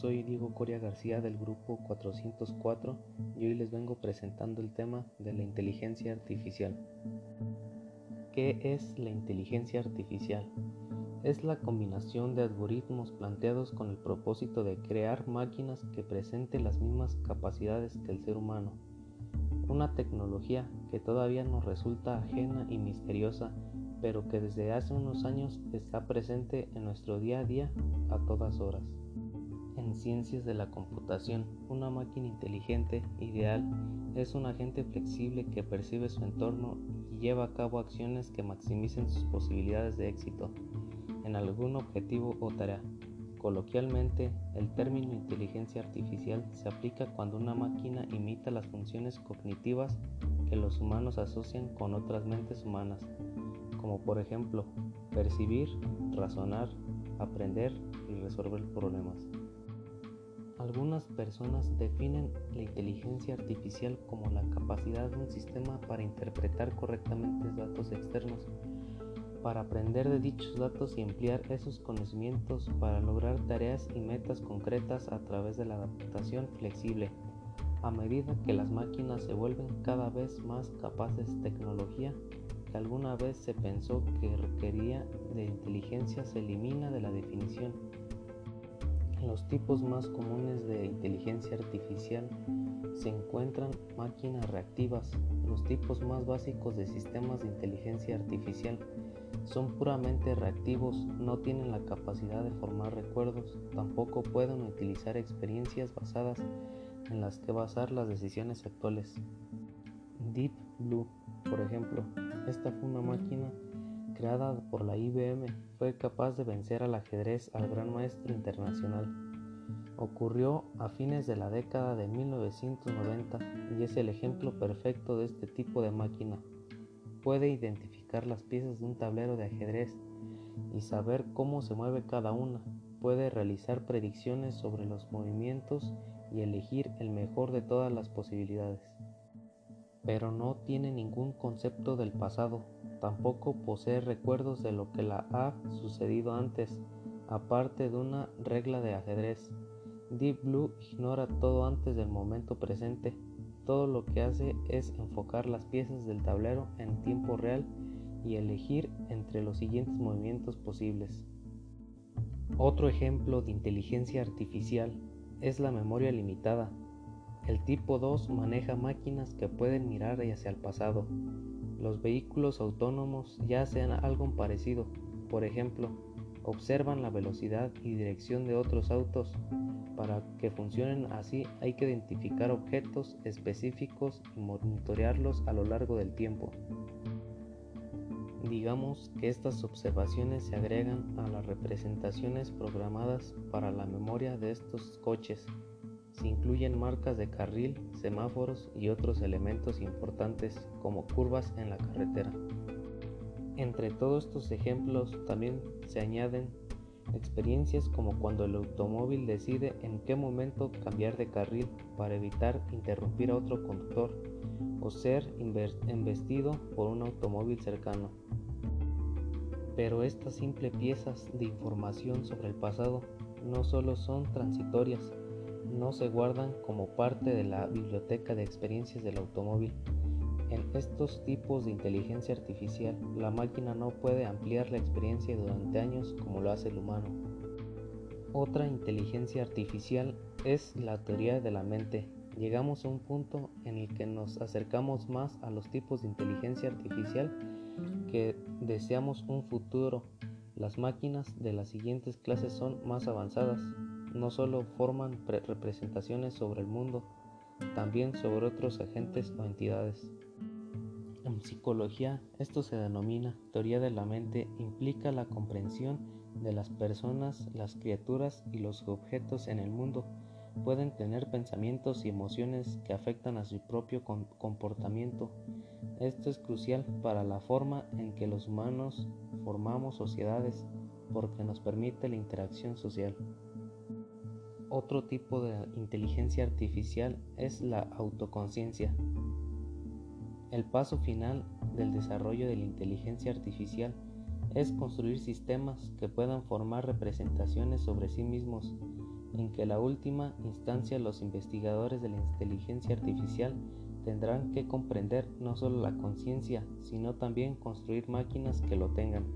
soy Diego Coria García del grupo 404 y hoy les vengo presentando el tema de la inteligencia artificial. ¿Qué es la inteligencia artificial? Es la combinación de algoritmos planteados con el propósito de crear máquinas que presenten las mismas capacidades que el ser humano. Una tecnología que todavía nos resulta ajena y misteriosa, pero que desde hace unos años está presente en nuestro día a día a todas horas. En ciencias de la computación, una máquina inteligente ideal es un agente flexible que percibe su entorno y lleva a cabo acciones que maximicen sus posibilidades de éxito en algún objetivo o tarea. Coloquialmente, el término inteligencia artificial se aplica cuando una máquina imita las funciones cognitivas que los humanos asocian con otras mentes humanas, como por ejemplo percibir, razonar, aprender y resolver problemas. Algunas personas definen la inteligencia artificial como la capacidad de un sistema para interpretar correctamente datos externos, para aprender de dichos datos y emplear esos conocimientos para lograr tareas y metas concretas a través de la adaptación flexible. A medida que las máquinas se vuelven cada vez más capaces tecnología que alguna vez se pensó que requería de inteligencia se elimina de la definición los tipos más comunes de inteligencia artificial se encuentran máquinas reactivas. Los tipos más básicos de sistemas de inteligencia artificial son puramente reactivos, no tienen la capacidad de formar recuerdos, tampoco pueden utilizar experiencias basadas en las que basar las decisiones actuales. Deep Blue, por ejemplo, esta fue una máquina creada por la IBM, fue capaz de vencer al ajedrez al gran maestro internacional. Ocurrió a fines de la década de 1990 y es el ejemplo perfecto de este tipo de máquina. Puede identificar las piezas de un tablero de ajedrez y saber cómo se mueve cada una. Puede realizar predicciones sobre los movimientos y elegir el mejor de todas las posibilidades. Pero no tiene ningún concepto del pasado, Tampoco posee recuerdos de lo que la ha sucedido antes, aparte de una regla de ajedrez. Deep Blue ignora todo antes del momento presente. Todo lo que hace es enfocar las piezas del tablero en tiempo real y elegir entre los siguientes movimientos posibles. Otro ejemplo de inteligencia artificial es la memoria limitada. El tipo 2 maneja máquinas que pueden mirar hacia el pasado, los vehículos autónomos ya hacen algo parecido. Por ejemplo, observan la velocidad y dirección de otros autos. Para que funcionen así hay que identificar objetos específicos y monitorearlos a lo largo del tiempo. Digamos que estas observaciones se agregan a las representaciones programadas para la memoria de estos coches se incluyen marcas de carril, semáforos y otros elementos importantes como curvas en la carretera. Entre todos estos ejemplos también se añaden experiencias como cuando el automóvil decide en qué momento cambiar de carril para evitar interrumpir a otro conductor o ser embestido por un automóvil cercano. Pero estas simples piezas de información sobre el pasado no solo son transitorias, no se guardan como parte de la biblioteca de experiencias del automóvil. En estos tipos de inteligencia artificial, la máquina no puede ampliar la experiencia durante años como lo hace el humano. Otra inteligencia artificial es la teoría de la mente. Llegamos a un punto en el que nos acercamos más a los tipos de inteligencia artificial que deseamos un futuro. Las máquinas de las siguientes clases son más avanzadas, no solo forman representaciones sobre el mundo, también sobre otros agentes o entidades. En psicología, esto se denomina teoría de la mente, implica la comprensión de las personas, las criaturas y los objetos en el mundo. Pueden tener pensamientos y emociones que afectan a su propio comportamiento. Esto es crucial para la forma en que los humanos formamos sociedades porque nos permite la interacción social. Otro tipo de inteligencia artificial es la autoconciencia. El paso final del desarrollo de la inteligencia artificial es construir sistemas que puedan formar representaciones sobre sí mismos. en que la última instancia los investigadores de la inteligencia artificial tendrán que comprender no solo la conciencia, sino también construir máquinas que lo tengan.